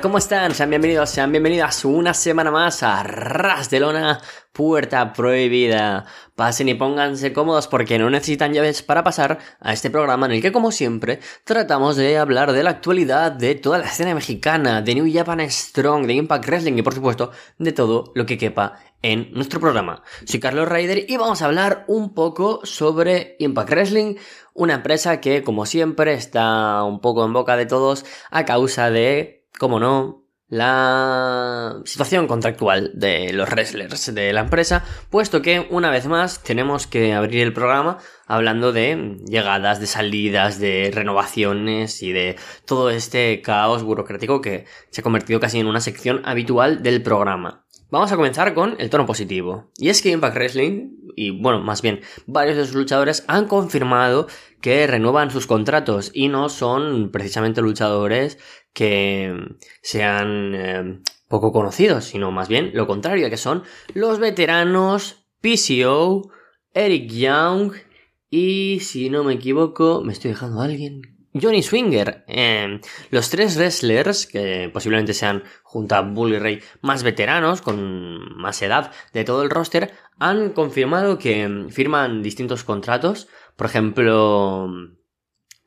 ¿cómo están? Sean bienvenidos, sean bienvenidas una semana más a Ras de Lona, Puerta Prohibida. Pasen y pónganse cómodos porque no necesitan llaves para pasar a este programa en el que, como siempre, tratamos de hablar de la actualidad de toda la escena mexicana, de New Japan Strong, de Impact Wrestling y, por supuesto, de todo lo que quepa en nuestro programa. Soy Carlos Ryder y vamos a hablar un poco sobre Impact Wrestling, una empresa que, como siempre, está un poco en boca de todos a causa de como no, la situación contractual de los wrestlers de la empresa, puesto que una vez más tenemos que abrir el programa hablando de llegadas, de salidas, de renovaciones y de todo este caos burocrático que se ha convertido casi en una sección habitual del programa. Vamos a comenzar con el tono positivo. Y es que Impact Wrestling, y bueno, más bien, varios de sus luchadores han confirmado que renuevan sus contratos y no son precisamente luchadores que sean eh, poco conocidos, sino más bien lo contrario, que son los veteranos PCO, Eric Young y, si no me equivoco, me estoy dejando alguien, Johnny Swinger. Eh, los tres wrestlers, que posiblemente sean junto a Bully Ray más veteranos, con más edad de todo el roster, han confirmado que firman distintos contratos. Por ejemplo,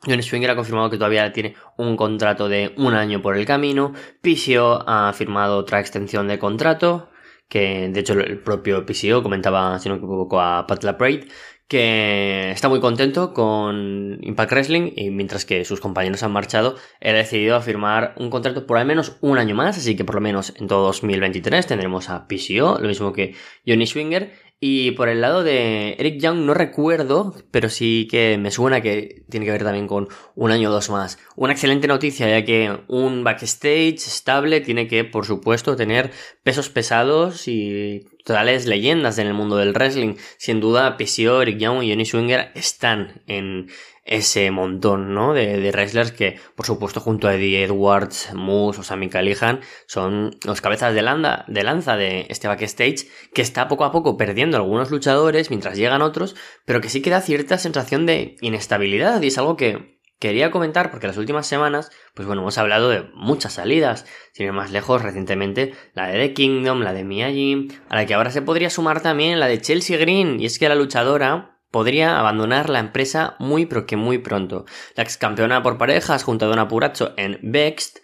Johnny Swinger ha confirmado que todavía tiene un contrato de un año por el camino. PCO ha firmado otra extensión de contrato. Que de hecho el propio PCO comentaba, si no me equivoco, a Pat LaPrade que está muy contento con Impact Wrestling y mientras que sus compañeros han marchado, él ha decidido firmar un contrato por al menos un año más, así que por lo menos en todo 2023 tendremos a PCO, lo mismo que Johnny Swinger y por el lado de Eric Young no recuerdo, pero sí que me suena que tiene que ver también con un año o dos más. Una excelente noticia, ya que un backstage estable tiene que, por supuesto, tener pesos pesados y totales leyendas en el mundo del wrestling. Sin duda, PCO, Eric Young y Johnny Swinger están en ese montón, ¿no? De, de, wrestlers que, por supuesto, junto a Eddie Edwards, Moose o Sammy Callihan, son los cabezas de, landa, de lanza de este backstage que está poco a poco perdiendo algunos luchadores mientras llegan otros, pero que sí que da cierta sensación de inestabilidad. Y es algo que quería comentar porque las últimas semanas, pues bueno, hemos hablado de muchas salidas, sin ir más lejos, recientemente la de The Kingdom, la de Miyagi, a la que ahora se podría sumar también la de Chelsea Green, y es que la luchadora podría abandonar la empresa muy pero que muy pronto. La ex campeona por parejas junto a Donna Puracho en Bext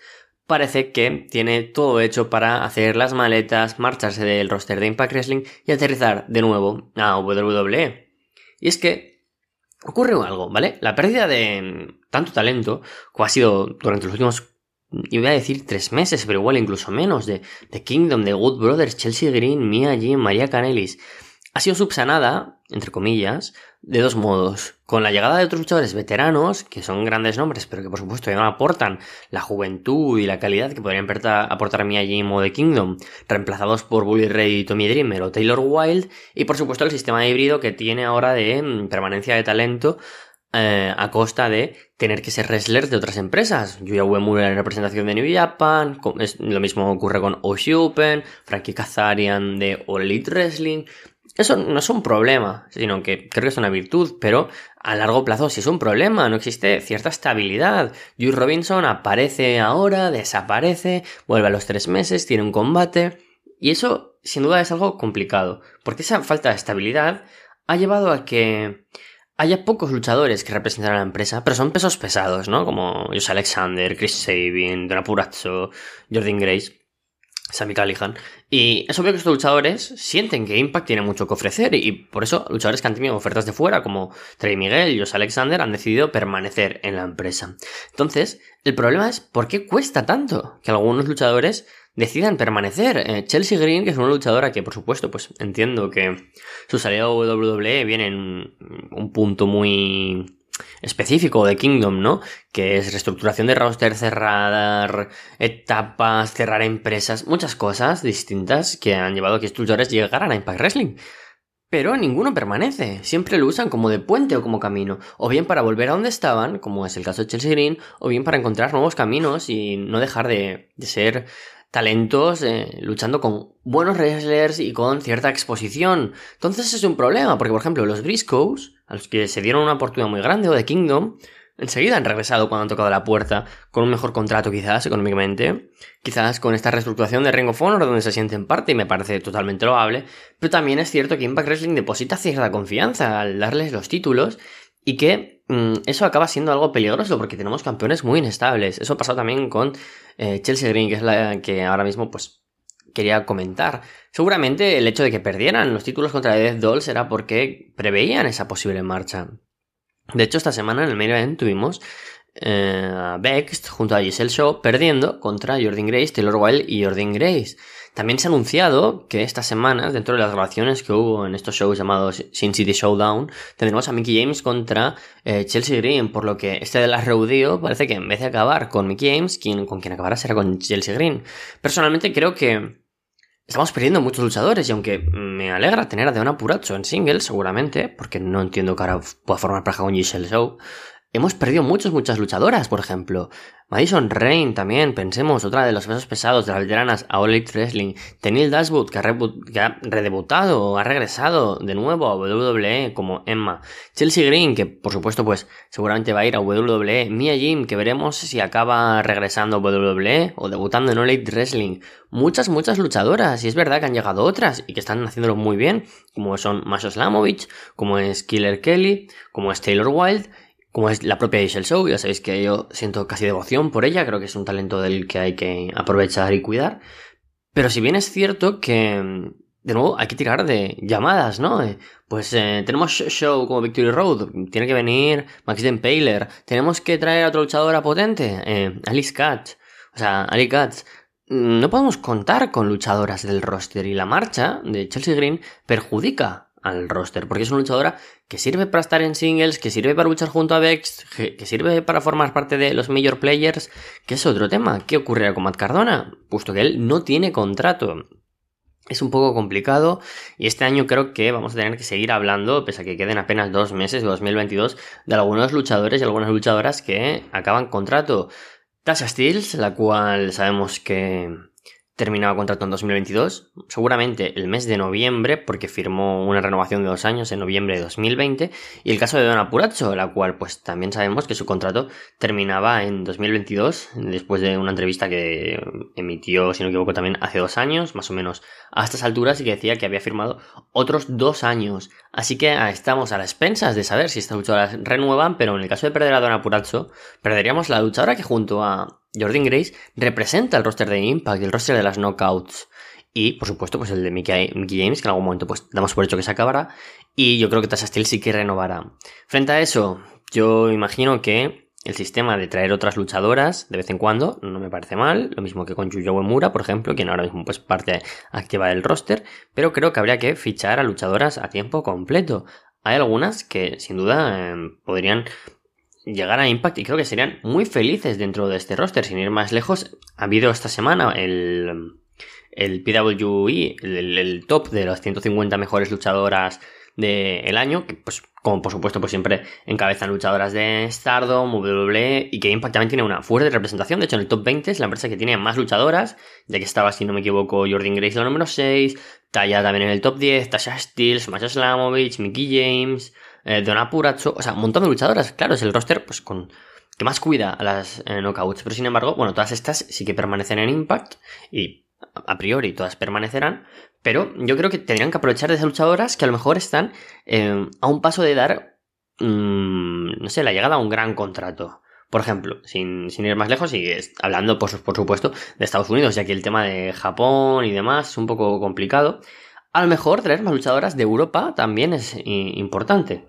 parece que tiene todo hecho para hacer las maletas, marcharse del roster de Impact Wrestling y aterrizar de nuevo a WWE. Y es que ocurre algo, ¿vale? La pérdida de tanto talento, como ha sido durante los últimos, iba a decir tres meses, pero igual incluso menos, de, The Kingdom, de Good Brothers, Chelsea Green, Mia Jim, María Canelis, ha sido subsanada, entre comillas, de dos modos. Con la llegada de otros luchadores veteranos, que son grandes nombres, pero que por supuesto ya no aportan la juventud y la calidad que podrían aportar Mia Jim o The Kingdom, reemplazados por Bully Ray, Tommy Dreamer o Taylor Wilde, y por supuesto el sistema híbrido que tiene ahora de mm, permanencia de talento eh, a costa de tener que ser wrestlers de otras empresas. Yuya Uemura en representación de New Japan, lo mismo ocurre con Oshi Open, Frankie Kazarian de All Elite Wrestling, eso no es un problema, sino que creo que es una virtud, pero a largo plazo sí es un problema, no existe cierta estabilidad. Jules Robinson aparece ahora, desaparece, vuelve a los tres meses, tiene un combate, y eso sin duda es algo complicado, porque esa falta de estabilidad ha llevado a que haya pocos luchadores que representan a la empresa, pero son pesos pesados, ¿no? Como Jose Alexander, Chris Sabin, Dona Purazzo, Jordan Grace. Sammy Callihan. Y es obvio que estos luchadores sienten que Impact tiene mucho que ofrecer y por eso luchadores que han tenido ofertas de fuera como Trey Miguel y Jos Alexander han decidido permanecer en la empresa. Entonces, el problema es ¿por qué cuesta tanto que algunos luchadores decidan permanecer? Eh, Chelsea Green, que es una luchadora que por supuesto pues entiendo que su salida a WWE viene en un punto muy específico de Kingdom, ¿no? Que es reestructuración de roster, cerrar etapas, cerrar empresas, muchas cosas distintas que han llevado a que estos luchadores llegaran a Impact Wrestling. Pero ninguno permanece, siempre lo usan como de puente o como camino, o bien para volver a donde estaban, como es el caso de Chelsea Green, o bien para encontrar nuevos caminos y no dejar de, de ser talentos eh, luchando con buenos wrestlers y con cierta exposición. Entonces es un problema, porque por ejemplo los Briscoes, a los que se dieron una oportunidad muy grande, o de Kingdom, enseguida han regresado cuando han tocado la puerta, con un mejor contrato quizás económicamente, quizás con esta reestructuración de Ring of Honor donde se siente en parte y me parece totalmente loable, pero también es cierto que Impact Wrestling deposita cierta confianza al darles los títulos y que mm, eso acaba siendo algo peligroso porque tenemos campeones muy inestables. Eso ha pasado también con eh, Chelsea Green, que es la que ahora mismo pues quería comentar. Seguramente el hecho de que perdieran los títulos contra Death Dolls era porque preveían esa posible marcha. De hecho, esta semana en el main event tuvimos eh, a Bext junto a Giselle Shaw perdiendo contra Jordan Grace, Taylor Wilde y Jordan Grace. También se ha anunciado que esta semana, dentro de las relaciones que hubo en estos shows llamados Sin City Showdown, tendremos a Mickey James contra eh, Chelsea Green, por lo que este de las Reudío parece que en vez de acabar con Mickey James, quien, con quien acabará será con Chelsea Green. Personalmente creo que Estamos perdiendo muchos luchadores y aunque me alegra tener a Deona Puracho en single, seguramente, porque no entiendo que ahora pueda formar pareja con Giselle Show, hemos perdido muchas, muchas luchadoras, por ejemplo. Madison Rain también, pensemos, otra de los pesos pesados de las veteranas a All Wrestling. Tenil Dashwood, que ha, redebutado, ha regresado de nuevo a WWE como Emma. Chelsea Green, que por supuesto pues seguramente va a ir a WWE. Mia Jim, que veremos si acaba regresando a WWE o debutando en All Wrestling. Muchas, muchas luchadoras, y es verdad que han llegado otras y que están haciéndolo muy bien, como son Masha Slamovich, como es Killer Kelly, como es Taylor Wilde como es la propia Isel Show, ya sabéis que yo siento casi devoción por ella, creo que es un talento del que hay que aprovechar y cuidar. Pero si bien es cierto que, de nuevo, hay que tirar de llamadas, ¿no? Pues eh, tenemos show como Victory Road, tiene que venir Max Paler, tenemos que traer a otra luchadora potente, eh, Alice Katz, o sea, Alice Katz. No podemos contar con luchadoras del roster y la marcha de Chelsea Green perjudica al roster, porque es una luchadora que sirve para estar en singles, que sirve para luchar junto a Vex, que, sirve para formar parte de los major players, que es otro tema. ¿Qué ocurrirá con Matt Cardona? Puesto que él no tiene contrato. Es un poco complicado y este año creo que vamos a tener que seguir hablando, pese a que queden apenas dos meses de 2022, de algunos luchadores y algunas luchadoras que acaban contrato. Tasha Steels, la cual sabemos que terminaba contrato en 2022, seguramente el mes de noviembre, porque firmó una renovación de dos años en noviembre de 2020, y el caso de Dona Puracho, la cual pues también sabemos que su contrato terminaba en 2022, después de una entrevista que emitió, si no me equivoco, también hace dos años, más o menos a estas alturas, y que decía que había firmado otros dos años. Así que ah, estamos a las expensas de saber si estas luchadoras renuevan, pero en el caso de perder a Dona Puracho, perderíamos la luchadora que junto a Jordan Grace representa el roster de Impact, el roster de las knockouts. Y, por supuesto, pues el de Mickey, James, que en algún momento pues damos por hecho que se acabará. Y yo creo que Tasha Steel sí que renovará. Frente a eso, yo imagino que el sistema de traer otras luchadoras de vez en cuando no me parece mal. Lo mismo que con Yuyo Uemura, por ejemplo, quien ahora mismo pues parte activa del roster. Pero creo que habría que fichar a luchadoras a tiempo completo. Hay algunas que sin duda em, podrían llegar a Impact y creo que serían muy felices dentro de este roster. Sin ir más lejos, ha habido esta semana el, el PWE, el, top de las 150 mejores luchadoras del año, que pues como por supuesto pues siempre encabezan luchadoras de Stardom, WWE y que Impact también tiene una fuerte representación, de hecho en el top 20 es la empresa que tiene más luchadoras, ya que estaba si no me equivoco Jordan Grace la número 6, Taya también en el top 10, Tasha Steele, Masha Slamovich, Mickey James, eh, Dona Puracho, o sea, un montón de luchadoras, claro, es el roster pues con que más cuida a las eh, pero sin embargo, bueno, todas estas sí que permanecen en Impact y a priori todas permanecerán, pero yo creo que tendrían que aprovechar de esas luchadoras que a lo mejor están eh, a un paso de dar, mm, no sé, la llegada a un gran contrato. Por ejemplo, sin, ir más lejos y hablando, por, por supuesto, de Estados Unidos, ya que el tema de Japón y demás es un poco complicado. A lo mejor traer más luchadoras de Europa también es importante.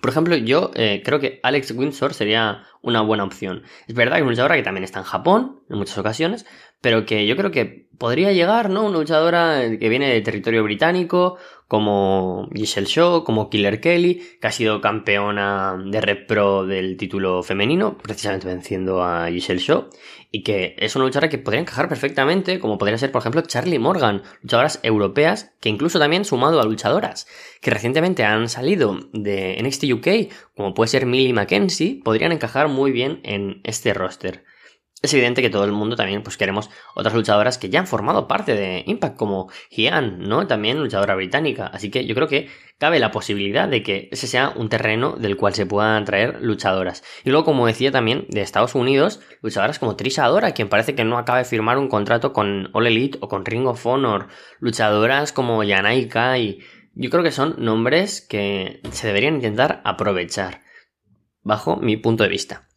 Por ejemplo, yo eh, creo que Alex Windsor sería una buena opción. Es verdad que es una luchadora que también está en Japón en muchas ocasiones, pero que yo creo que podría llegar, ¿no? Una luchadora que viene de territorio británico, como Giselle Shaw, como Killer Kelly, que ha sido campeona de Red Pro del título femenino, precisamente venciendo a Giselle Shaw, y que es una luchadora que podría encajar perfectamente, como podría ser, por ejemplo, Charlie Morgan, luchadoras europeas, que incluso también sumado a luchadoras que recientemente han salido de NXT UK, como puede ser Millie McKenzie, podrían encajar muy bien en este roster. Es evidente que todo el mundo también pues queremos otras luchadoras que ya han formado parte de Impact, como Gian, ¿no? También luchadora británica. Así que yo creo que cabe la posibilidad de que ese sea un terreno del cual se puedan traer luchadoras. Y luego, como decía también, de Estados Unidos, luchadoras como Trisha Adora, quien parece que no acaba de firmar un contrato con All Elite o con Ring of Honor. Luchadoras como Yanaika y yo creo que son nombres que se deberían intentar aprovechar, bajo mi punto de vista.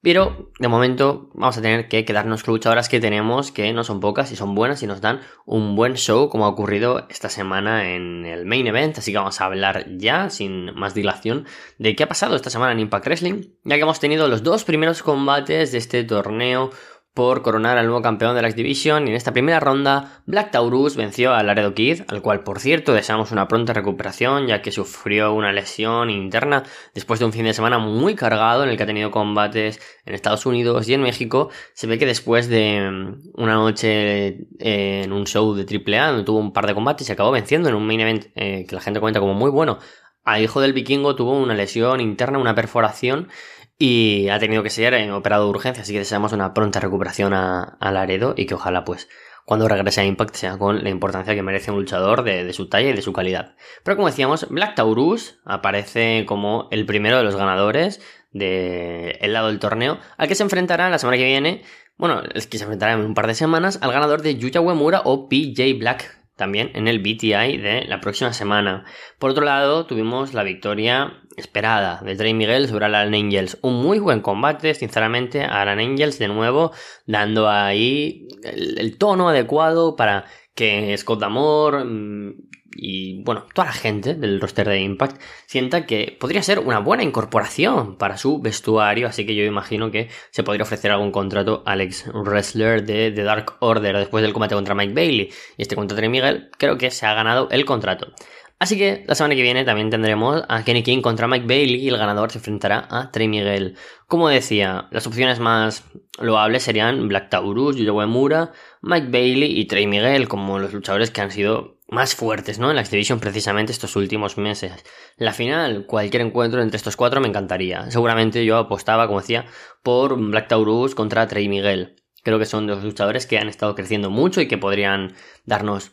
Pero de momento vamos a tener que quedarnos con luchadoras que tenemos, que no son pocas y son buenas y nos dan un buen show como ha ocurrido esta semana en el main event. Así que vamos a hablar ya, sin más dilación, de qué ha pasado esta semana en Impact Wrestling, ya que hemos tenido los dos primeros combates de este torneo por coronar al nuevo campeón de la X-Division y en esta primera ronda Black Taurus venció a Laredo Kid, al cual por cierto deseamos una pronta recuperación ya que sufrió una lesión interna después de un fin de semana muy cargado en el que ha tenido combates en Estados Unidos y en México. Se ve que después de mm, una noche eh, en un show de AAA donde tuvo un par de combates y acabó venciendo en un main event eh, que la gente cuenta como muy bueno a Hijo del Vikingo tuvo una lesión interna, una perforación y ha tenido que ser operado de urgencia, así que deseamos una pronta recuperación a, Laredo y que ojalá pues cuando regrese a Impact sea con la importancia que merece un luchador de, su talla y de su calidad. Pero como decíamos, Black Taurus aparece como el primero de los ganadores del el lado del torneo, al que se enfrentará la semana que viene, bueno, es que se enfrentará en un par de semanas, al ganador de Yuya Uemura o PJ Black, también en el BTI de la próxima semana. Por otro lado, tuvimos la victoria esperada de Trey Miguel sobre Alan Angels. Un muy buen combate, sinceramente, Alan Angels de nuevo dando ahí el, tono adecuado para que Scott Damore mm, y bueno, toda la gente del roster de Impact sienta que podría ser una buena incorporación para su vestuario, así que yo imagino que se podría ofrecer algún contrato al ex wrestler de The Dark Order después del combate contra Mike Bailey y este contra Trey Miguel, creo que se ha ganado el contrato. Así que la semana que viene también tendremos a Kenny King contra Mike Bailey y el ganador se enfrentará a Trey Miguel. Como decía, las opciones más loables serían Black Taurus, Yuya Uemura, Mike Bailey y Trey Miguel como los luchadores que han sido más fuertes, ¿no? En la X-Division precisamente estos últimos meses. La final, cualquier encuentro entre estos cuatro me encantaría. Seguramente yo apostaba, como decía, por Black Taurus contra Trey Miguel. Creo que son dos luchadores que han estado creciendo mucho y que podrían darnos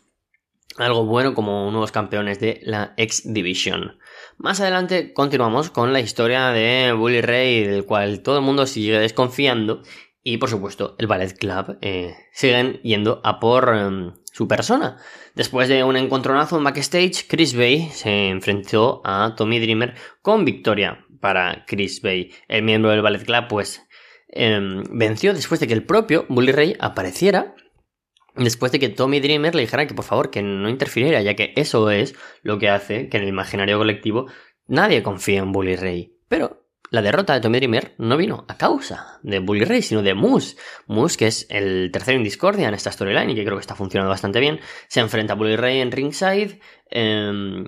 algo bueno como nuevos campeones de la X Division. Más adelante continuamos con la historia de Bully Ray, del cual todo el mundo sigue desconfiando. Y por supuesto, el Ballet Club eh, siguen yendo a por em, su persona. Después de un encontronazo en backstage, Chris Bay se enfrentó a Tommy Dreamer con victoria para Chris Bay. El miembro del Ballet Club, pues, em, venció después de que el propio Bully Ray apareciera después de que Tommy Dreamer le dijera que por favor que no interfiriera, ya que eso es lo que hace que en el imaginario colectivo nadie confíe en Bully Ray. Pero la derrota de Tommy Dreamer no vino a causa de Bully Ray, sino de Moose. Moose, que es el tercero en discordia en esta storyline y que creo que está funcionando bastante bien, se enfrenta a Bully Ray en ringside. Em,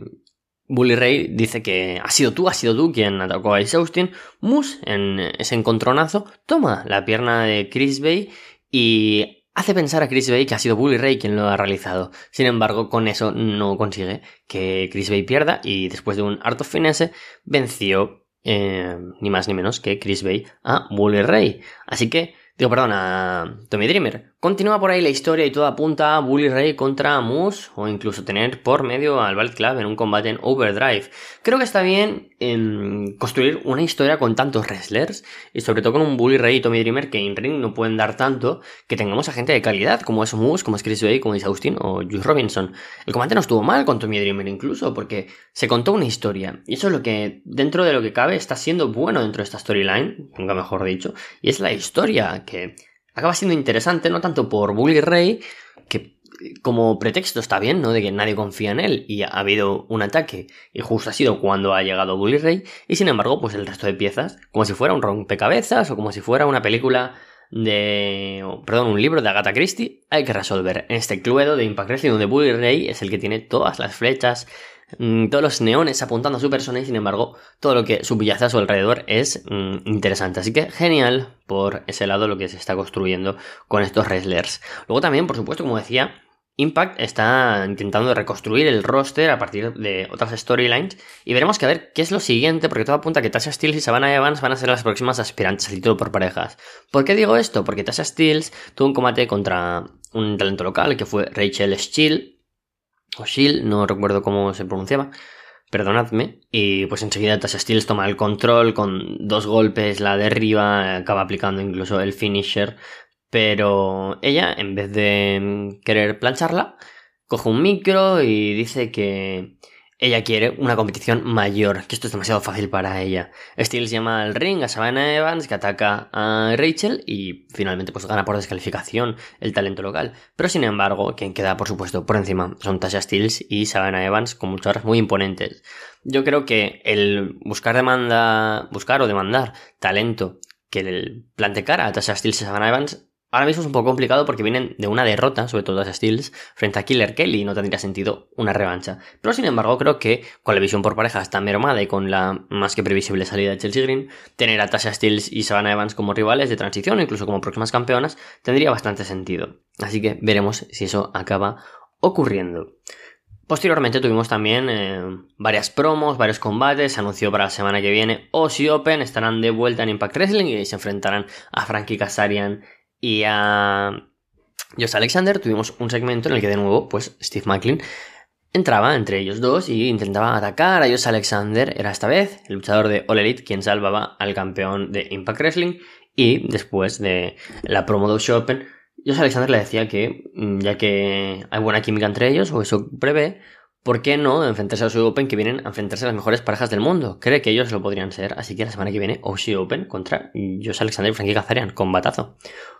Bully Ray dice que ha sido tú, ha sido tú quien atacó a Ace Austin. Moose, en ese encontronazo, toma la pierna de Chris Bay y hace pensar a Chris Bay que ha sido Bully Ray quien lo ha realizado. Sin embargo, con eso no consigue que Chris Bay pierda y después de un Art of Finesse venció eh, ni más ni menos que Chris Bay a Bully Ray. Así que, digo, perdón, a Tommy Dreamer. Continúa por ahí la historia y todo apunta a Bully Ray contra Moose o incluso tener por medio al Bald Club en un combate en Overdrive. Creo que está bien en construir una historia con tantos wrestlers y sobre todo con un Bully Ray y Tommy Dreamer que en ring no pueden dar tanto que tengamos a gente de calidad como es Moose, como es Chris Bay, como es Austin o Juice Robinson. El combate no estuvo mal con Tommy Dreamer incluso porque se contó una historia y eso es lo que dentro de lo que cabe está siendo bueno dentro de esta storyline, nunca mejor dicho, y es la historia que acaba siendo interesante, no tanto por Bully Ray, que como pretexto está bien, ¿no? De que nadie confía en él y ha habido un ataque y justo ha sido cuando ha llegado Bully Ray y sin embargo pues el resto de piezas como si fuera un rompecabezas o como si fuera una película de... perdón, un libro de Agatha Christie hay que resolver en este cluedo de Impact Wrestling donde Bully Ray es el que tiene todas las flechas Mm, todos los neones apuntando a su persona y sin embargo todo lo que subyace a su alrededor es mm, interesante. Así que genial por ese lado lo que se está construyendo con estos wrestlers. Luego también, por supuesto, como decía, Impact está intentando reconstruir el roster a partir de otras storylines y veremos que a ver qué es lo siguiente, porque todo apunta que Tasha Steels y Savannah Evans van a ser las próximas aspirantes al título por parejas. ¿Por qué digo esto? Porque Tasha Steels tuvo un combate contra un talento local que fue Rachel Steele, o Shield, no recuerdo cómo se pronunciaba, perdonadme, y pues enseguida Tasha Steels toma el control con dos golpes, la derriba, acaba aplicando incluso el finisher pero ella, en vez de mm, querer plancharla, coge un micro y dice que ella quiere una competición mayor, que esto es demasiado fácil para ella. Steels llama al ring a Savannah Evans, que ataca a Rachel y finalmente pues gana por descalificación el talento local. Pero sin embargo, quien queda por supuesto por encima son Tasha Steels y Savannah Evans con muchas muy imponentes. Yo creo que el buscar demanda, buscar o demandar talento que el plante cara a Tasha Steels y Savannah Evans Ahora mismo es un poco complicado porque vienen de una derrota, sobre todo a Steels, frente a Killer Kelly y no tendría sentido una revancha. Pero sin embargo, creo que con la visión por parejas tan mermada y con la más que previsible salida de Chelsea Green, tener a Tasha Steels y Savannah Evans como rivales de transición incluso como próximas campeonas tendría bastante sentido. Así que veremos si eso acaba ocurriendo. Posteriormente tuvimos también eh, varias promos, varios combates. Se anunció para la semana que viene Aussie Open. Estarán de vuelta en Impact Wrestling y se enfrentarán a Frankie Kazarian y a Josh Alexander tuvimos un segmento en el que de nuevo, pues Steve Macklin entraba entre ellos dos y intentaba atacar a Josh Alexander. Era esta vez el luchador de All Elite quien salvaba al campeón de Impact Wrestling. Y después de la promo de Open, Josh Alexander le decía que, mm, ya que hay buena química entre ellos, o eso prevé, ¿por qué no enfrentarse a Oshi Open que vienen a enfrentarse a las mejores parejas del mundo? Cree que ellos lo podrían ser, así que la semana que viene Oshi Open contra Josh Alexander y Frankie Kazarian, combatazo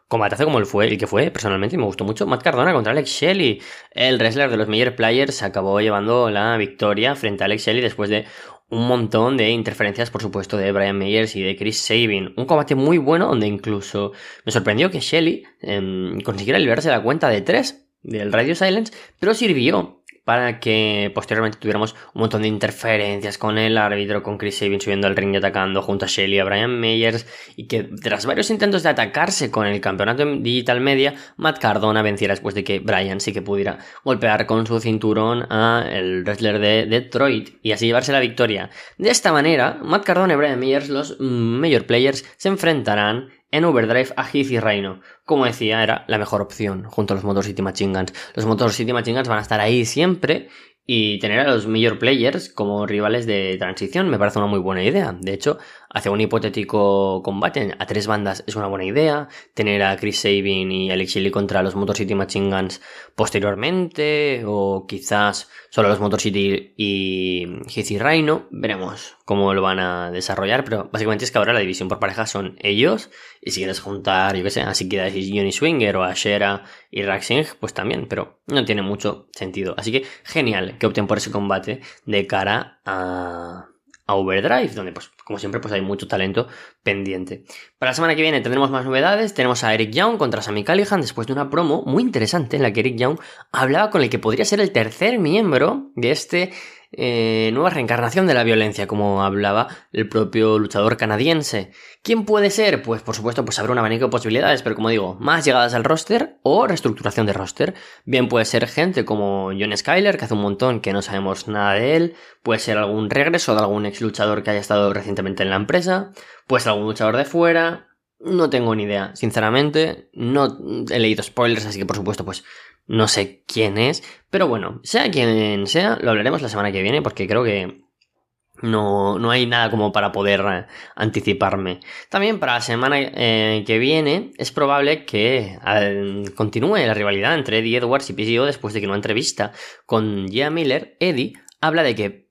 combatazo como el fue, el que fue, personalmente me gustó mucho. Matt Cardona contra Alex Shelley. El wrestler de los Major Players acabó llevando la victoria frente a Alex Shelley después de un montón de interferencias, por supuesto, de Brian Meyers y de Chris Sabin. Un combate muy bueno donde incluso me sorprendió que Shelley eh, consiguiera liberarse la cuenta de tres del Radio Silence, pero sirvió para que posteriormente tuviéramos un montón de interferencias con el árbitro, con Chris Sabin subiendo al ring y atacando junto a Shelly a Brian Meyers, y que tras varios intentos de atacarse con el campeonato Digital Media, Matt Cardona venciera después de que Brian sí que pudiera golpear con su cinturón a el wrestler de Detroit y así llevarse la victoria. De esta manera, Matt Cardona y Brian Meyers, los Major Players, se enfrentarán en Overdrive a Heath y Rhino. Como decía, era la mejor opción junto a los Motor City Machine Guns. Los Motor City Machine Guns van a estar ahí siempre y tener a los major players como rivales de transición me parece una muy buena idea. De hecho, hacer un hipotético combate a tres bandas es una buena idea. Tener a Chris Sabin y Alex Shelley contra los Motor City Machine Guns posteriormente, o quizás solo los Motor City y Heath Rhino. Veremos cómo lo van a desarrollar, pero básicamente es que ahora la división por parejas son ellos. Y si quieres juntar, yo qué sé, así que Johnny Swinger o a Shera y Raxing, pues también, pero no tiene mucho sentido. Así que genial que opten por ese combate de cara a a Overdrive, donde pues como siempre pues hay mucho talento pendiente. Para la semana que viene tendremos más novedades, tenemos a Eric Young contra Sammy Callihan después de una promo muy interesante en la que Eric Young hablaba con el que podría ser el tercer miembro de este eh, nueva reencarnación de la violencia, como hablaba el propio luchador canadiense. ¿Quién puede ser? Pues por supuesto, pues habrá un abanico de posibilidades, pero como digo, más llegadas al roster o reestructuración de roster. Bien puede ser gente como John Skyler, que hace un montón que no sabemos nada de él, puede ser algún regreso de algún ex luchador que haya estado recientemente en la empresa, puede ser algún luchador de fuera, no tengo ni idea, sinceramente, no he leído spoilers, así que por supuesto, pues no sé quién es, pero bueno, sea quien sea, lo hablaremos la semana que viene porque creo que no, no hay nada como para poder eh, anticiparme. También para la semana eh, que viene es probable que eh, continúe la rivalidad entre Eddie Edwards y PCO después de que una entrevista con Gia Miller, Eddie habla de que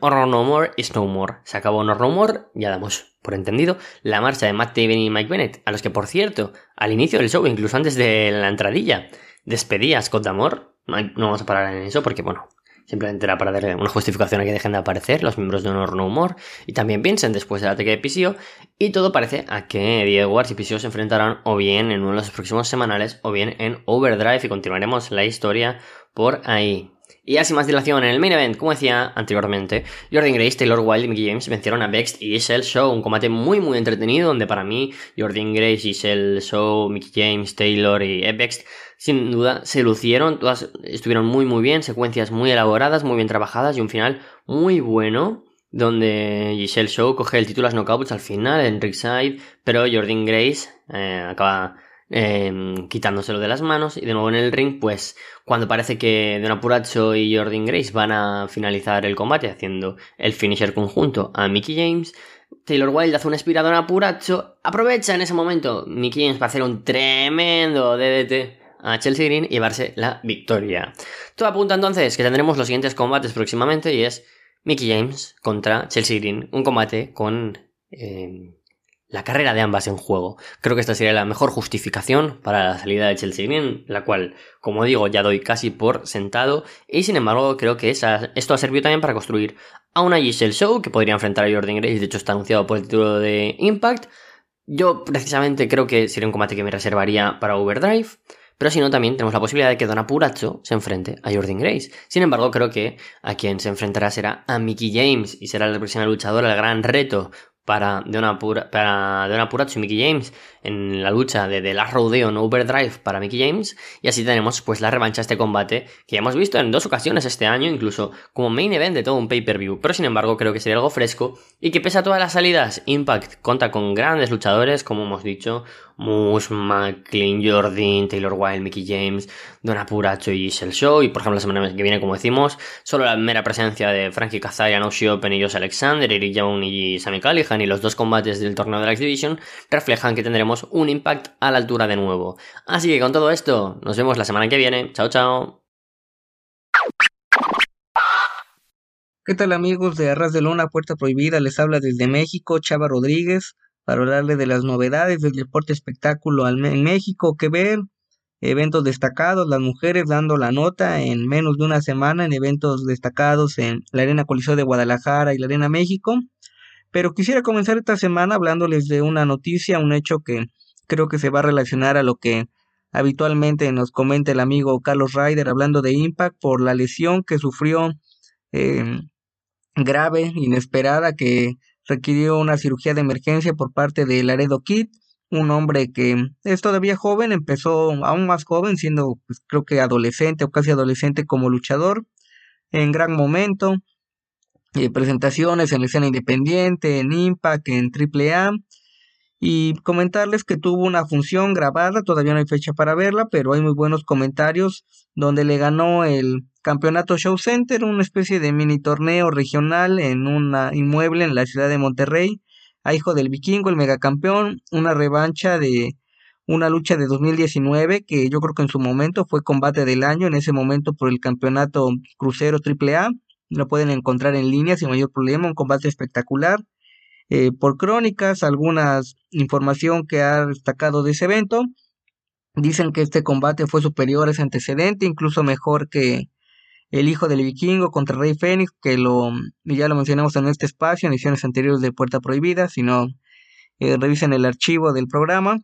Horror No More is No More. Se acabó Horror No More, ya damos por entendido, la marcha de Matt Taven y Mike Bennett, a los que por cierto, al inicio del show, incluso antes de la entradilla, despedía a Scott Damore. No, vamos a parar en eso porque, bueno, simplemente era para darle una justificación a que dejen de aparecer los miembros de Honor No Humor y también piensen después del ataque de PCO y todo parece a que Diego Wars y PCO se enfrentarán o bien en uno de los próximos semanales o bien en Overdrive y continuaremos la historia por ahí. Y así más dilación en el main event, como decía anteriormente, Jordan Grace, Taylor Wilde y Mickey James vencieron a Vext y Giselle Show, un combate muy muy entretenido donde para mí Jordan Grace, Giselle Show, Mickey James, Taylor y Vext sin duda se lucieron, todas estuvieron muy muy bien, secuencias muy elaboradas, muy bien trabajadas y un final muy bueno donde Giselle Show coge el título a knockouts al final en Ringside, pero Jordan Grace eh, acaba Em, quitándoselo de las manos. Y de nuevo en el ring, pues cuando parece que Don Apuracho y Jordan Grace van a finalizar el combate haciendo el finisher conjunto a Mickey James, Taylor Wilde hace un espirador a Apuracho, aprovecha en ese momento Mickey James para hacer un tremendo DDT a Chelsea Green y llevarse la victoria. Todo apunta entonces que tendremos los siguientes combates próximamente y es Mickey James contra Chelsea Green, un combate con em, la carrera de ambas en juego. Creo que esta sería la mejor justificación para la salida de Chelsea Green, la cual, como digo, ya doy casi por sentado, y sin embargo creo que esto ha servido también para construir a una Giselle Show que podría enfrentar a Jordan Grace, de hecho está anunciado por el título de Impact. Yo precisamente creo que sería un combate que me reservaría para Overdrive. Pero si no, también tenemos la posibilidad de que Don Apuracho se enfrente a Jordan Grace. Sin embargo, creo que a quien se enfrentará será a Mickey James y será la próxima luchadora el gran reto para de una pura, para de una pura Mickey James en la lucha de The Last Rodeo en Overdrive para Mickey James y así tenemos pues la revancha de este combate que ya hemos visto en dos ocasiones este año incluso como main event de todo un pay-per-view pero sin embargo creo que sería algo fresco y que pese a todas las salidas Impact cuenta con grandes luchadores como hemos dicho Moose, McLean, Jordan, Taylor Wilde, Mickey James, Don Apuracho y Giselle Show. Y por ejemplo, la semana que viene, como decimos, solo la mera presencia de Frankie Kazarian, Oshie Open y Josh Alexander, Eric Young y Sammy Callihan y los dos combates del torneo de la X-Division reflejan que tendremos un impact a la altura de nuevo. Así que con todo esto, nos vemos la semana que viene. Chao, chao. ¿Qué tal amigos de Arras de Lona, Puerta Prohibida? Les habla desde México, Chava Rodríguez para hablarle de las novedades del deporte espectáculo en México, que ver eventos destacados, las mujeres dando la nota en menos de una semana en eventos destacados en la Arena Coliseo de Guadalajara y la Arena México. Pero quisiera comenzar esta semana hablándoles de una noticia, un hecho que creo que se va a relacionar a lo que habitualmente nos comenta el amigo Carlos Ryder hablando de Impact por la lesión que sufrió eh, grave, inesperada, que requirió una cirugía de emergencia por parte de Laredo Kid, un hombre que es todavía joven, empezó aún más joven, siendo pues, creo que adolescente o casi adolescente como luchador, en gran momento, eh, presentaciones en la escena independiente, en Impact, en AAA, y comentarles que tuvo una función grabada, todavía no hay fecha para verla, pero hay muy buenos comentarios donde le ganó el Campeonato Show Center, una especie de mini torneo regional en un inmueble en la ciudad de Monterrey, a hijo del vikingo, el megacampeón, una revancha de una lucha de 2019 que yo creo que en su momento fue combate del año, en ese momento por el campeonato crucero AAA, lo pueden encontrar en línea sin mayor problema, un combate espectacular. Eh, por crónicas, alguna información que ha destacado de ese evento, dicen que este combate fue superior a ese antecedente, incluso mejor que el hijo del vikingo contra Rey Fénix, que lo ya lo mencionamos en este espacio, en ediciones anteriores de Puerta Prohibida, si no eh, revisen el archivo del programa,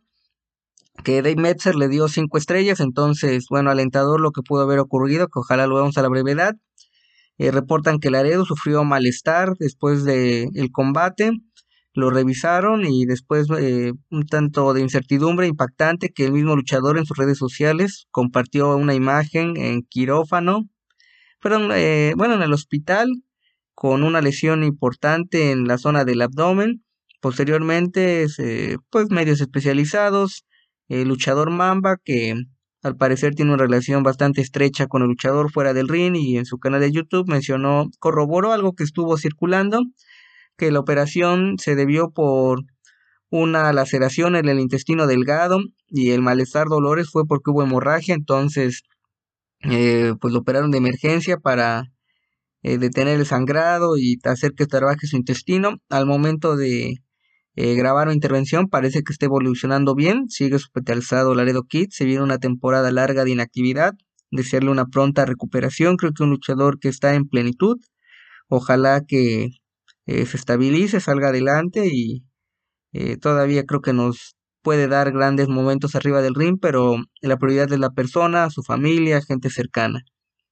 que Dave Metzer le dio cinco estrellas, entonces, bueno, alentador lo que pudo haber ocurrido, que ojalá lo veamos a la brevedad. Eh, reportan que Laredo sufrió malestar después del el combate, lo revisaron y después eh, un tanto de incertidumbre impactante que el mismo luchador en sus redes sociales compartió una imagen en quirófano fueron, eh, bueno, en el hospital con una lesión importante en la zona del abdomen. Posteriormente, pues medios especializados, el luchador Mamba, que al parecer tiene una relación bastante estrecha con el luchador fuera del ring y en su canal de YouTube mencionó, corroboró algo que estuvo circulando, que la operación se debió por una laceración en el intestino delgado y el malestar dolores fue porque hubo hemorragia, entonces eh, pues lo operaron de emergencia para eh, detener el sangrado y hacer que trabaje su intestino. Al momento de eh, grabar una intervención parece que está evolucionando bien, sigue hospitalizado Laredo Kid, se viene una temporada larga de inactividad, desearle una pronta recuperación, creo que un luchador que está en plenitud, ojalá que se estabilice, salga adelante y todavía creo que nos puede dar grandes momentos arriba del ring, pero la prioridad es la persona, su familia, gente cercana.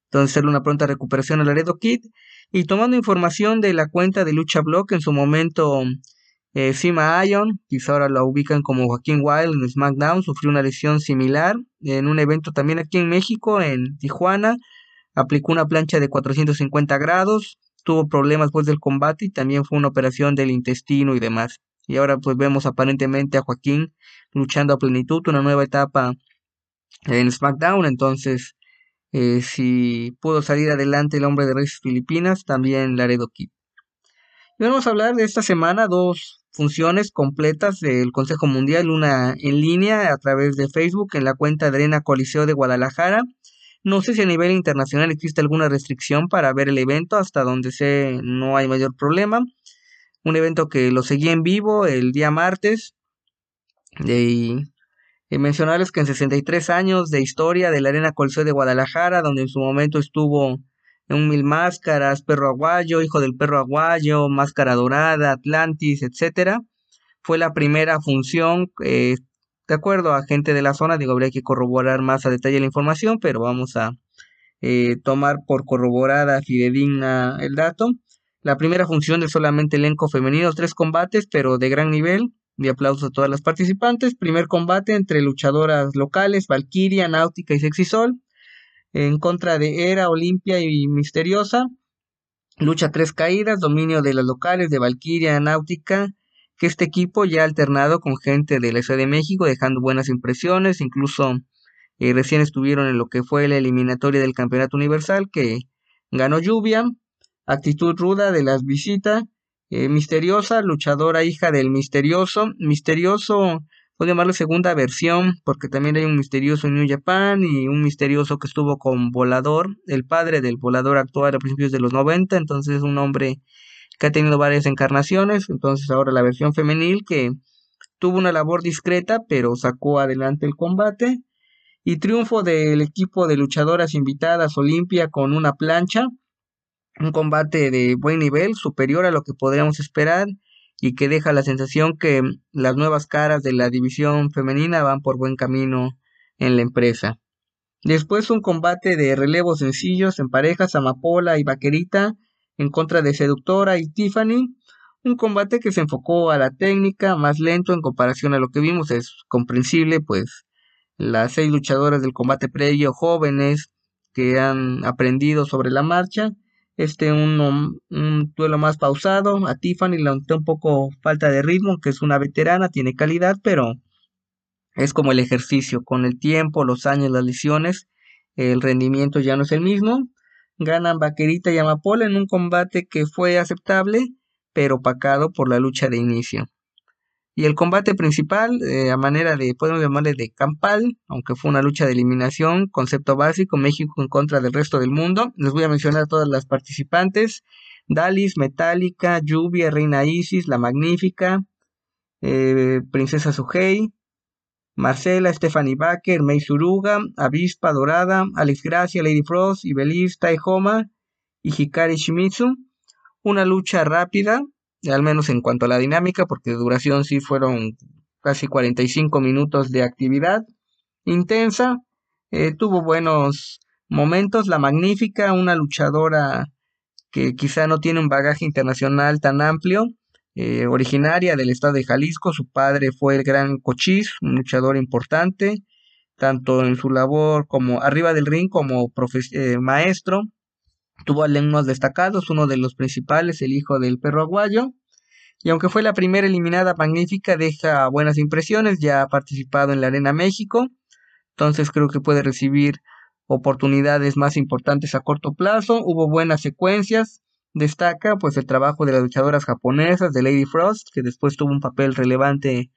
Entonces, hacerle una pronta recuperación a Laredo Kid. Y tomando información de la cuenta de Lucha Block, en su momento, eh, Sima Ion, quizá ahora la ubican como Joaquín Wild en SmackDown, sufrió una lesión similar en un evento también aquí en México, en Tijuana. Aplicó una plancha de 450 grados, tuvo problemas después del combate y también fue una operación del intestino y demás. Y ahora pues vemos aparentemente a Joaquín luchando a plenitud, una nueva etapa en SmackDown, entonces eh, si pudo salir adelante el hombre de Reyes Filipinas, también Laredo Kid. Y vamos a hablar de esta semana dos funciones completas del Consejo Mundial, una en línea a través de Facebook en la cuenta Arena Coliseo de Guadalajara. No sé si a nivel internacional existe alguna restricción para ver el evento, hasta donde sé no hay mayor problema. Un evento que lo seguí en vivo el día martes. Y y mencionarles que en 63 años de historia de la Arena Coliseo de Guadalajara, donde en su momento estuvo un Mil Máscaras, Perro Aguayo, Hijo del Perro Aguayo, Máscara Dorada, Atlantis, etcétera, fue la primera función, eh, de acuerdo a gente de la zona, digo, habría que corroborar más a detalle la información, pero vamos a eh, tomar por corroborada, fidedigna el dato. La primera función de solamente elenco femenino, tres combates, pero de gran nivel, de aplausos a todas las participantes. Primer combate entre luchadoras locales, Valkyria, Náutica y Sexisol, en contra de Era, Olimpia y Misteriosa. Lucha tres caídas, dominio de las locales de Valkyria, Náutica, que este equipo ya ha alternado con gente de la Ciudad de México, dejando buenas impresiones, incluso eh, recién estuvieron en lo que fue la eliminatoria del Campeonato Universal, que ganó Lluvia, actitud ruda de las visitas, eh, misteriosa, luchadora hija del misterioso. Misterioso, puedo llamarle segunda versión, porque también hay un misterioso en New Japan y un misterioso que estuvo con Volador, el padre del Volador actual a principios de los 90, entonces es un hombre que ha tenido varias encarnaciones, entonces ahora la versión femenil que tuvo una labor discreta, pero sacó adelante el combate. Y triunfo del equipo de luchadoras invitadas Olimpia con una plancha un combate de buen nivel, superior a lo que podríamos esperar y que deja la sensación que las nuevas caras de la división femenina van por buen camino en la empresa. Después un combate de relevos sencillos en parejas Amapola y Vaquerita en contra de Seductora y Tiffany. Un combate que se enfocó a la técnica, más lento en comparación a lo que vimos, es comprensible, pues las seis luchadoras del combate previo, jóvenes, que han aprendido sobre la marcha, este un, un duelo más pausado. A Tiffany le noté un poco falta de ritmo, que es una veterana, tiene calidad, pero es como el ejercicio. Con el tiempo, los años, las lesiones, el rendimiento ya no es el mismo. Ganan Vaquerita y Amapola en un combate que fue aceptable, pero opacado por la lucha de inicio. Y el combate principal, eh, a manera de, podemos llamarle de campal, aunque fue una lucha de eliminación, concepto básico, México en contra del resto del mundo. Les voy a mencionar a todas las participantes. Dalis, Metallica, Lluvia, Reina Isis, La Magnífica, eh, Princesa Sugei, Marcela, Stephanie Baker, Mei Suruga, Avispa Dorada, Alex Gracia, Lady Frost, Ibeliz, Taihoma y Hikari Shimizu. Una lucha rápida, al menos en cuanto a la dinámica, porque de duración sí fueron casi 45 minutos de actividad intensa. Eh, tuvo buenos momentos, la magnífica, una luchadora que quizá no tiene un bagaje internacional tan amplio, eh, originaria del estado de Jalisco, su padre fue el gran Cochís, un luchador importante, tanto en su labor como arriba del ring como eh, maestro, Tuvo alumnos destacados, uno de los principales, el hijo del perro aguayo. Y aunque fue la primera eliminada magnífica, deja buenas impresiones, ya ha participado en la Arena México, entonces creo que puede recibir oportunidades más importantes a corto plazo. Hubo buenas secuencias, destaca pues el trabajo de las luchadoras japonesas, de Lady Frost, que después tuvo un papel relevante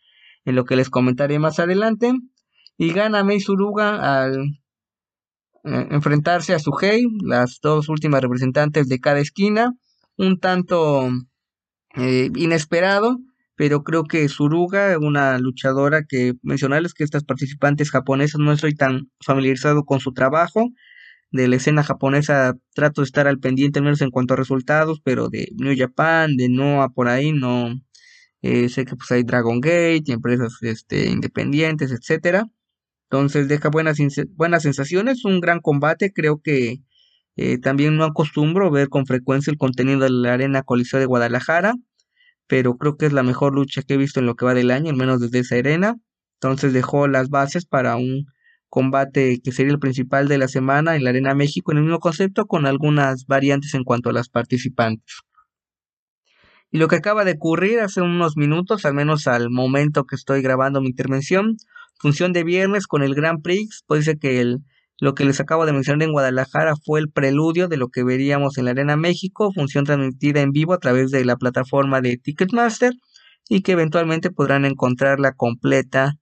en lo que les comentaré más adelante. Y gana Mei Suruga al eh, enfrentarse a Suhei, las dos últimas representantes de cada esquina, un tanto eh, inesperado, pero creo que Suruga, una luchadora que mencionarles que estas participantes japonesas no estoy tan familiarizado con su trabajo, de la escena japonesa trato de estar al pendiente al menos en cuanto a resultados, pero de New Japan, de Noah por ahí no eh, sé que pues hay Dragon Gate empresas este, independientes, etcétera. Entonces deja buenas, buenas sensaciones, un gran combate, creo que Eh, también no acostumbro ver con frecuencia el contenido de la Arena Coliseo de Guadalajara, pero creo que es la mejor lucha que he visto en lo que va del año, al menos desde esa arena. Entonces dejó las bases para un combate que sería el principal de la semana en la Arena México en el mismo concepto con algunas variantes en cuanto a las participantes. Y lo que acaba de ocurrir hace unos minutos, al menos al momento que estoy grabando mi intervención, función de viernes con el Grand Prix, puede ser que el, lo que les acabo de mencionar en Guadalajara fue el preludio de lo que veríamos en la Arena México, función transmitida en vivo a través de la plataforma de Ticketmaster y que eventualmente podrán encontrarla completa,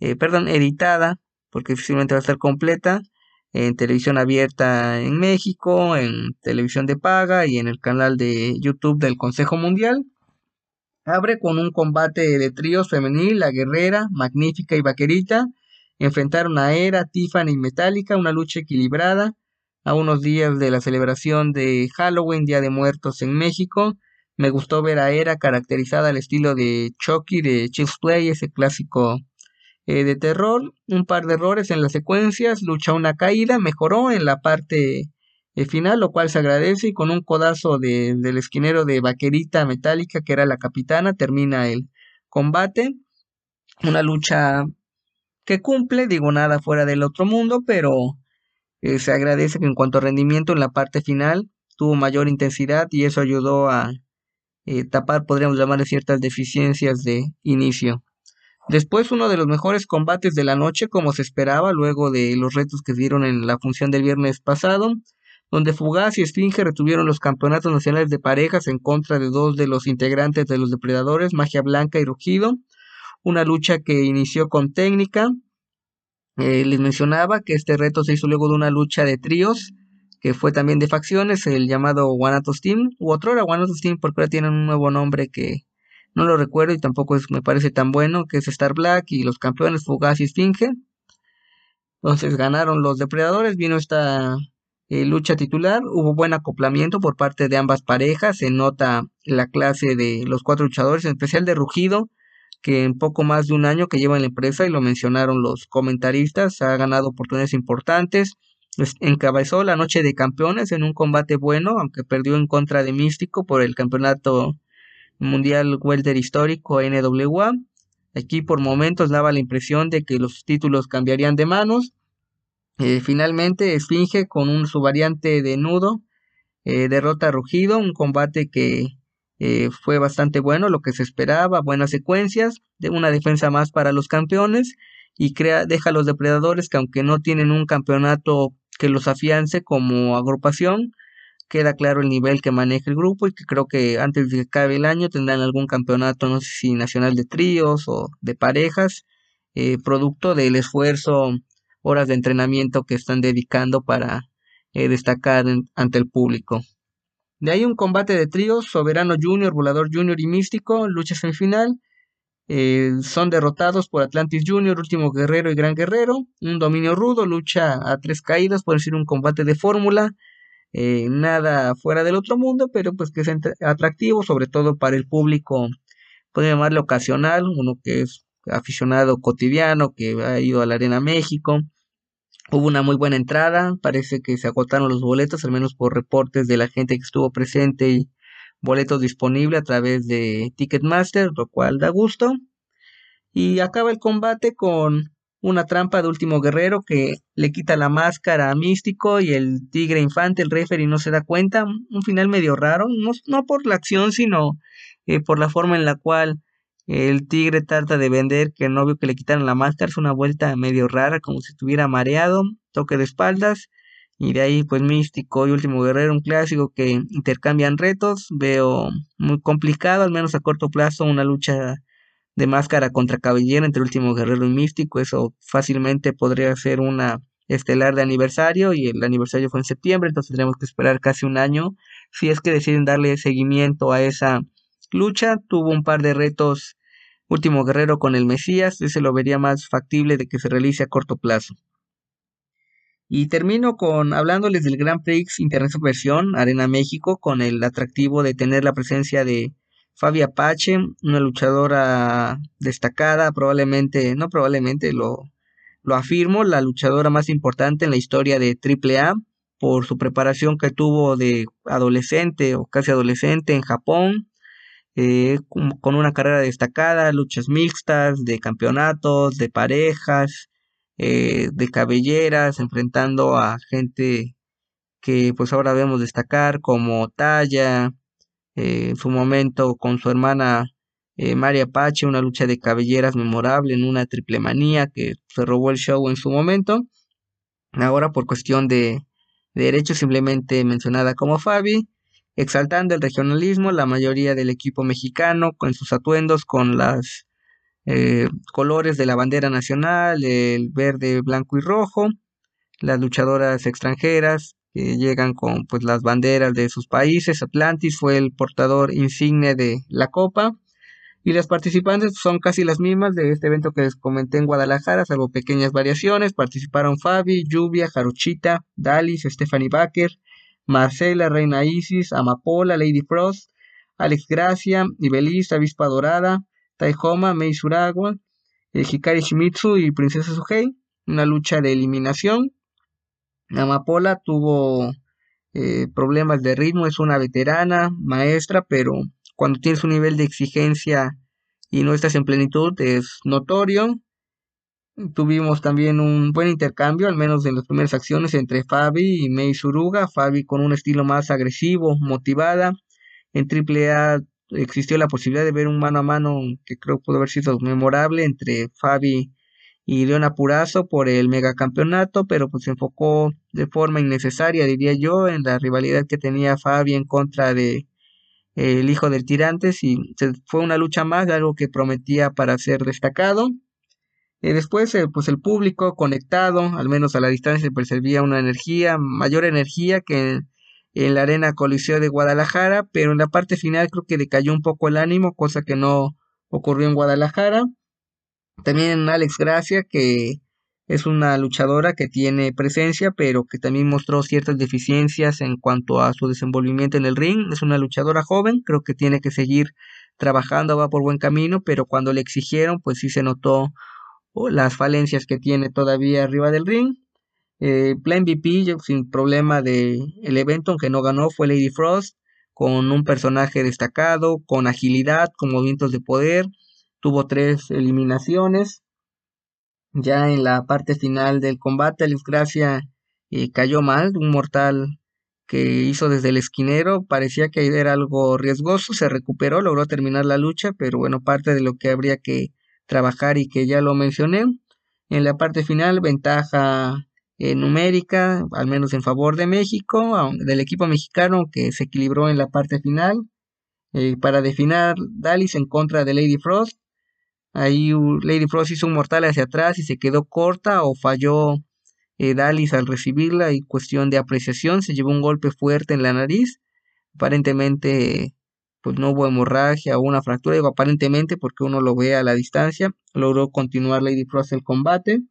eh, perdón, editada porque difícilmente va a estar completa en televisión abierta en México, en televisión de paga y en el canal de YouTube del Consejo Mundial. Abre con un combate de tríos femenil, la guerrera, magnífica y vaquerita. Enfrentaron a Era, Tiffany y Metallica, una lucha equilibrada a unos días de la celebración de Halloween, Día de Muertos en México. Me gustó ver a Era caracterizada al estilo de Chucky de Child's Play, ese clásico eh, de terror, un par de errores en las secuencias, lucha una caída, mejoró en la parte eh, final, lo cual se agradece y con un codazo de, del esquinero de vaquerita metálica que era la capitana, termina el combate. Una lucha que cumple, digo nada fuera del otro mundo, pero eh, se agradece que en cuanto a rendimiento en la parte final tuvo mayor intensidad y eso ayudó a tapar, podríamos llamar, ciertas deficiencias de inicio. Después uno de los mejores combates de la noche como se esperaba luego de los retos que dieron en la función del viernes pasado, donde Fugaz y Esfinge retuvieron los campeonatos nacionales de parejas en contra de dos de los integrantes de los depredadores, Magia Blanca y Rugido, una lucha que inició con técnica. Eh, les mencionaba que este reto se hizo luego de una lucha de tríos, que fue también de facciones, el llamado Guanatos Team, u otro era Guanatos Team porque ahora tienen un nuevo nombre que no lo recuerdo y tampoco es, me parece tan bueno, que es Star Black y los campeones Fugaz y Esfinge. Entonces ganaron los depredadores, vino esta eh, lucha titular, hubo buen acoplamiento por parte de ambas parejas, se nota la clase de los cuatro luchadores, en especial de Rugido, que en poco más de un año que lleva en la empresa, y lo mencionaron los comentaristas, ha ganado oportunidades importantes, encabezó la noche de campeones en un combate bueno, aunque perdió en contra de Místico por el campeonato Mundial Welter Histórico NWA. Aquí por momentos daba la impresión de que los títulos cambiarían de manos. Eh, finalmente, Esfinge con un, su variante de nudo eh, derrota a Rugido, un combate que eh, fue bastante bueno, lo que se esperaba, buenas secuencias, de una defensa más para los campeones y crea, deja a los depredadores que aunque no tienen un campeonato que los afiance como agrupación, queda claro el nivel que maneja el grupo y que creo que antes de que acabe el año tendrán algún campeonato, no sé si nacional de tríos o de parejas, eh, producto del esfuerzo, horas de entrenamiento que están dedicando para eh, destacar ante el público. De ahí un combate de tríos, Soberano Junior, Volador Junior y Místico, lucha semifinal. Eh, son derrotados por Atlantis Junior, Último Guerrero y Gran Guerrero. Un dominio rudo, lucha a tres caídas, puede ser un combate de fórmula. Eh, nada fuera del otro mundo, pero pues que es atractivo, sobre todo para el público, puede llamarle ocasional, uno que es aficionado cotidiano, que ha ido a la Arena México. Hubo una muy buena entrada, parece que se agotaron los boletos, al menos por reportes de la gente que estuvo presente y boletos disponibles a través de Ticketmaster, lo cual da gusto. Y acaba el combate con una trampa de último guerrero que le quita la máscara a Místico y el tigre infante, el referee no se da cuenta, un final medio raro, no, no por la acción, sino eh, por la forma en la cual el tigre trata de vender que no vio que le quitaron la máscara, es una vuelta medio rara, como si estuviera mareado, toque de espaldas, y de ahí pues Místico y Último Guerrero, un clásico que intercambian retos, veo muy complicado, al menos a corto plazo, una lucha de máscara contra cabellera entre Último Guerrero y Místico. Eso fácilmente podría ser una estelar de aniversario y el aniversario fue en septiembre, entonces tendremos que esperar casi un año si es que deciden darle seguimiento a esa lucha. Tuvo un par de retos Último Guerrero con el Mesías, ese lo vería más factible de que se realice a corto plazo. Y termino con hablándoles del Grand Prix International Versión Arena México con el atractivo de tener la presencia de Fabi Apache, una luchadora destacada, probablemente, no probablemente, lo, lo afirmo, la luchadora más importante en la historia de AAA, por su preparación que tuvo de adolescente o casi adolescente en Japón, eh, con una carrera destacada, luchas mixtas, de campeonatos, de parejas, eh, de cabelleras, enfrentando a gente que pues ahora vemos destacar como Talla, eh, en su momento con su hermana María Pache, una lucha de cabelleras memorable en una triple manía que se robó el show en su momento. Ahora por cuestión de, de derechos simplemente mencionada como Fabi exaltando el regionalismo, la mayoría del equipo mexicano con sus atuendos con los eh, colores de la bandera nacional, el verde, blanco y rojo, las luchadoras extranjeras que llegan con pues las banderas de sus países, Atlantis fue el portador insigne de la copa y las participantes son casi las mismas de este evento que les comenté en Guadalajara, salvo pequeñas variaciones, participaron Fabi, Lluvia, Jarochita, Dalis, Stephanie Baker, Marcela, Reina Isis, Amapola, Lady Frost, Alex Gracia, Ibeliz, Avispa Dorada, Taihoma, Mei Suragua, eh, Hikari Shimizu y Princesa Suhei, una lucha de eliminación. Amapola tuvo eh, problemas de ritmo, es una veterana, maestra, pero cuando tienes un nivel de exigencia y no estás en plenitud es notorio. Tuvimos también un buen intercambio, al menos en las primeras acciones, entre Fabi y Mei Suruga. Fabi con un estilo más agresivo, motivada. En AAA existió la posibilidad de ver un mano a mano que creo pudo haber sido memorable entre Fabi y Leona Purazo por el megacampeonato, pero pues se enfocó de forma innecesaria, diría yo, en la rivalidad que tenía Fabi en contra de el hijo del Tirantes y fue una lucha más, algo que prometía para ser destacado. Y después, eh, pues el público conectado, al menos a la distancia, percibía una energía, mayor energía que en, la arena Coliseo de Guadalajara, pero en la parte final creo que decayó un poco el ánimo, cosa que no ocurrió en Guadalajara. También Alex Gracia, que es una luchadora que tiene presencia, pero que también mostró ciertas deficiencias en cuanto a su desenvolvimiento en el ring. Es una luchadora joven, creo que tiene que seguir trabajando, va por buen camino, pero cuando le exigieron, pues sí se notó las falencias que tiene todavía arriba del ring. Eh, Plan MVP sin problema de el evento, aunque no ganó, fue Lady Frost, con un personaje destacado, con agilidad, con movimientos de poder. Tuvo tres eliminaciones. Ya en la parte final del combate, Alex Gracia eh, cayó mal, un mortal que hizo desde el esquinero, parecía que era algo riesgoso, se recuperó, logró terminar la lucha, pero bueno, parte de lo que habría que trabajar y que ya lo mencioné. En la parte final, ventaja eh, numérica, al menos en favor de México, del equipo mexicano que se equilibró en la parte final. Eh, para definir Dalis en contra de Lady Frost. Ahí Lady Frost hizo un mortal hacia atrás y se quedó corta o falló eh, Dalis al recibirla y cuestión de apreciación se llevó un golpe fuerte en la nariz. Aparentemente pues no hubo hemorragia o una fractura, digo aparentemente porque uno lo ve a la distancia, logró continuar Lady Frost el combate.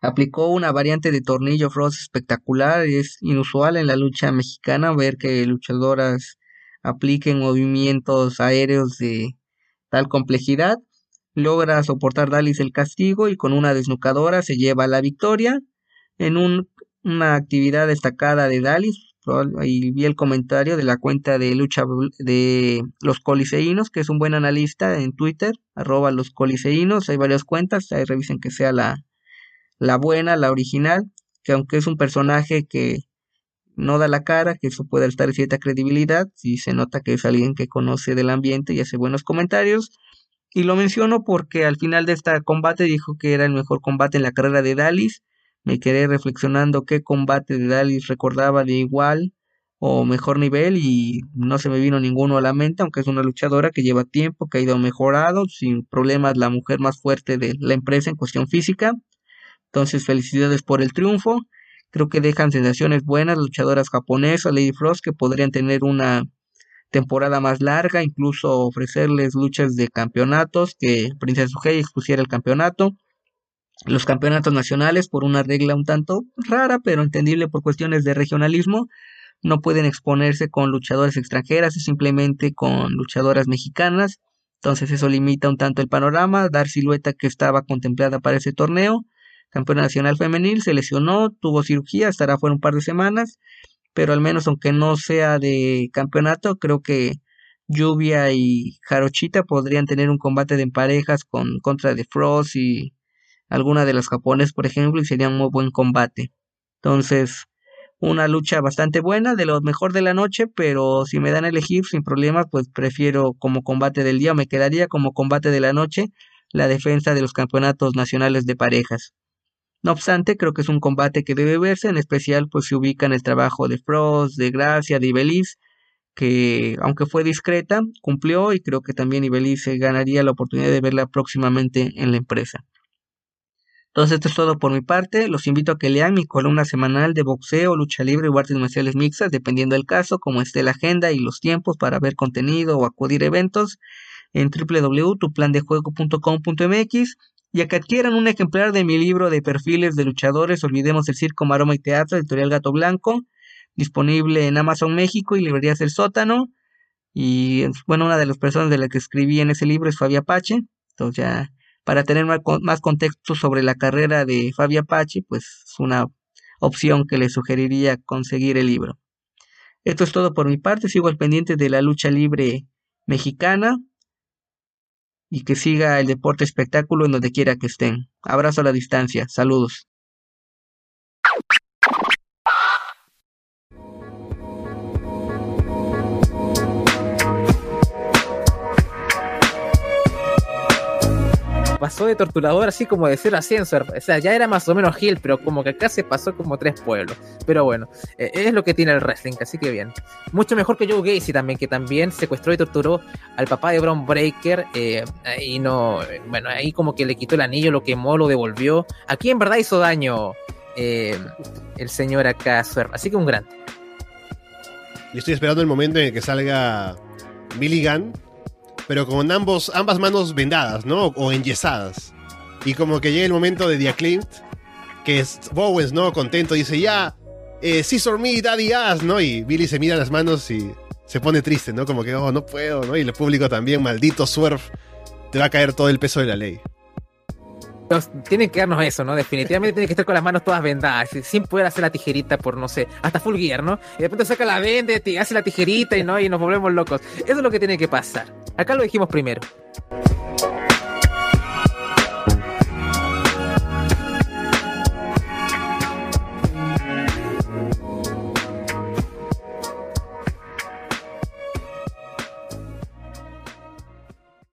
Aplicó una variante de tornillo Frost espectacular, es inusual en la lucha mexicana ver que luchadoras apliquen movimientos aéreos de tal complejidad. Logra soportar Dalis el castigo y con una desnucadora se lleva la victoria en una actividad destacada de Dalis y vi el comentario de la cuenta de lucha de los coliseínos, que es un buen analista en Twitter, arroba los coliseínos, hay varias cuentas, ahí revisen que sea la, la buena, la original, que aunque es un personaje que no da la cara, que eso puede estar cierta credibilidad, si se nota que es alguien que conoce del ambiente y hace buenos comentarios. Y lo menciono porque al final de este combate dijo que era el mejor combate en la carrera de Dalis me quedé reflexionando qué combate de Dalis recordaba de igual o mejor nivel y no se me vino ninguno a la mente, aunque es una luchadora que lleva tiempo, que ha ido mejorado, sin problemas, la mujer más fuerte de la empresa en cuestión física. Entonces, felicidades por el triunfo. Creo que dejan sensaciones buenas luchadoras japonesas, Lady Frost, que podrían tener una temporada más larga, incluso ofrecerles luchas de campeonatos, que Princesa Suhei expusiera el campeonato los campeonatos nacionales por una regla un tanto rara, pero entendible por cuestiones de regionalismo. No pueden exponerse con luchadoras extranjeras, es simplemente con luchadoras mexicanas. Entonces eso limita un tanto el panorama, dar silueta que estaba contemplada para ese torneo. campeona nacional femenil, se lesionó, tuvo cirugía, estará fuera un par de semanas, pero al menos aunque no sea de campeonato, creo que Lluvia y Jarochita podrían tener un combate de parejas con contra de Frost y alguna de las japonesas, por ejemplo, y sería un muy buen combate. Entonces, una lucha bastante buena, de lo mejor de la noche, pero si me dan a elegir sin problemas, pues prefiero como combate del día, me quedaría como combate de la noche la defensa de los campeonatos nacionales de parejas. No obstante, creo que es un combate que debe verse, en especial pues se ubica en el trabajo de Frost, de Gracia, de Ibeliz, que aunque fue discreta, cumplió y creo que también Ibeliz ganaría la oportunidad de verla próximamente en la empresa. Entonces esto es todo por mi parte. Los invito a que lean mi columna semanal de boxeo, lucha libre y artes marciales mixtas, dependiendo del caso, como esté la agenda y los tiempos para ver contenido o acudir a eventos en www.tuplandejuego.com.mx y a que adquieran un ejemplar de mi libro de perfiles de luchadores Olvidemos el Circo, Maroma y Teatro, editorial Gato Blanco, disponible en Amazon México y librerías El Sótano. Y bueno, una de las personas de las que escribí en ese libro es Fabi Apache. Entonces ya para tener más contexto sobre la carrera de Fabi Apache, pues es una opción que le sugeriría conseguir el libro. Esto es todo por mi parte, sigo al pendiente de la lucha libre mexicana y que siga el deporte espectáculo en donde quiera que estén. Abrazo a la distancia, saludos. Pasó de torturador así como de ser ascensor. O sea, ya era más o menos Hill, pero como que acá se pasó como tres pueblos. Pero bueno, eh, es lo que tiene el wrestling, así que bien. Mucho mejor que Joe Gacy también, que también secuestró y torturó al papá de Brown Breaker. Eh, y no, bueno, ahí como que le quitó el anillo, lo quemó, lo devolvió. Aquí en verdad hizo daño eh, el señor acá, Así que un gran. Y estoy esperando el momento en el que salga Billy Gunn pero con ambos, ambas manos vendadas, ¿no? O enyesadas. Y como que llega el momento de Clint, que es Bowens, ¿no? Contento, dice, ya, eh, Scissor me, Daddy Ass, ¿no? Y Billy se mira las manos y se pone triste, ¿no? Como que, oh, no puedo, ¿no? Y el público también, maldito Swerve, te va a caer todo el peso de la ley. Tienen que darnos eso, ¿no? Definitivamente tienen que estar con las manos todas vendadas, sin poder hacer la tijerita por, no sé, hasta full gear, ¿no? Y de repente saca la venda, hace la tijerita y no, y nos volvemos locos. Eso es lo que tiene que pasar. Acá lo dijimos primero.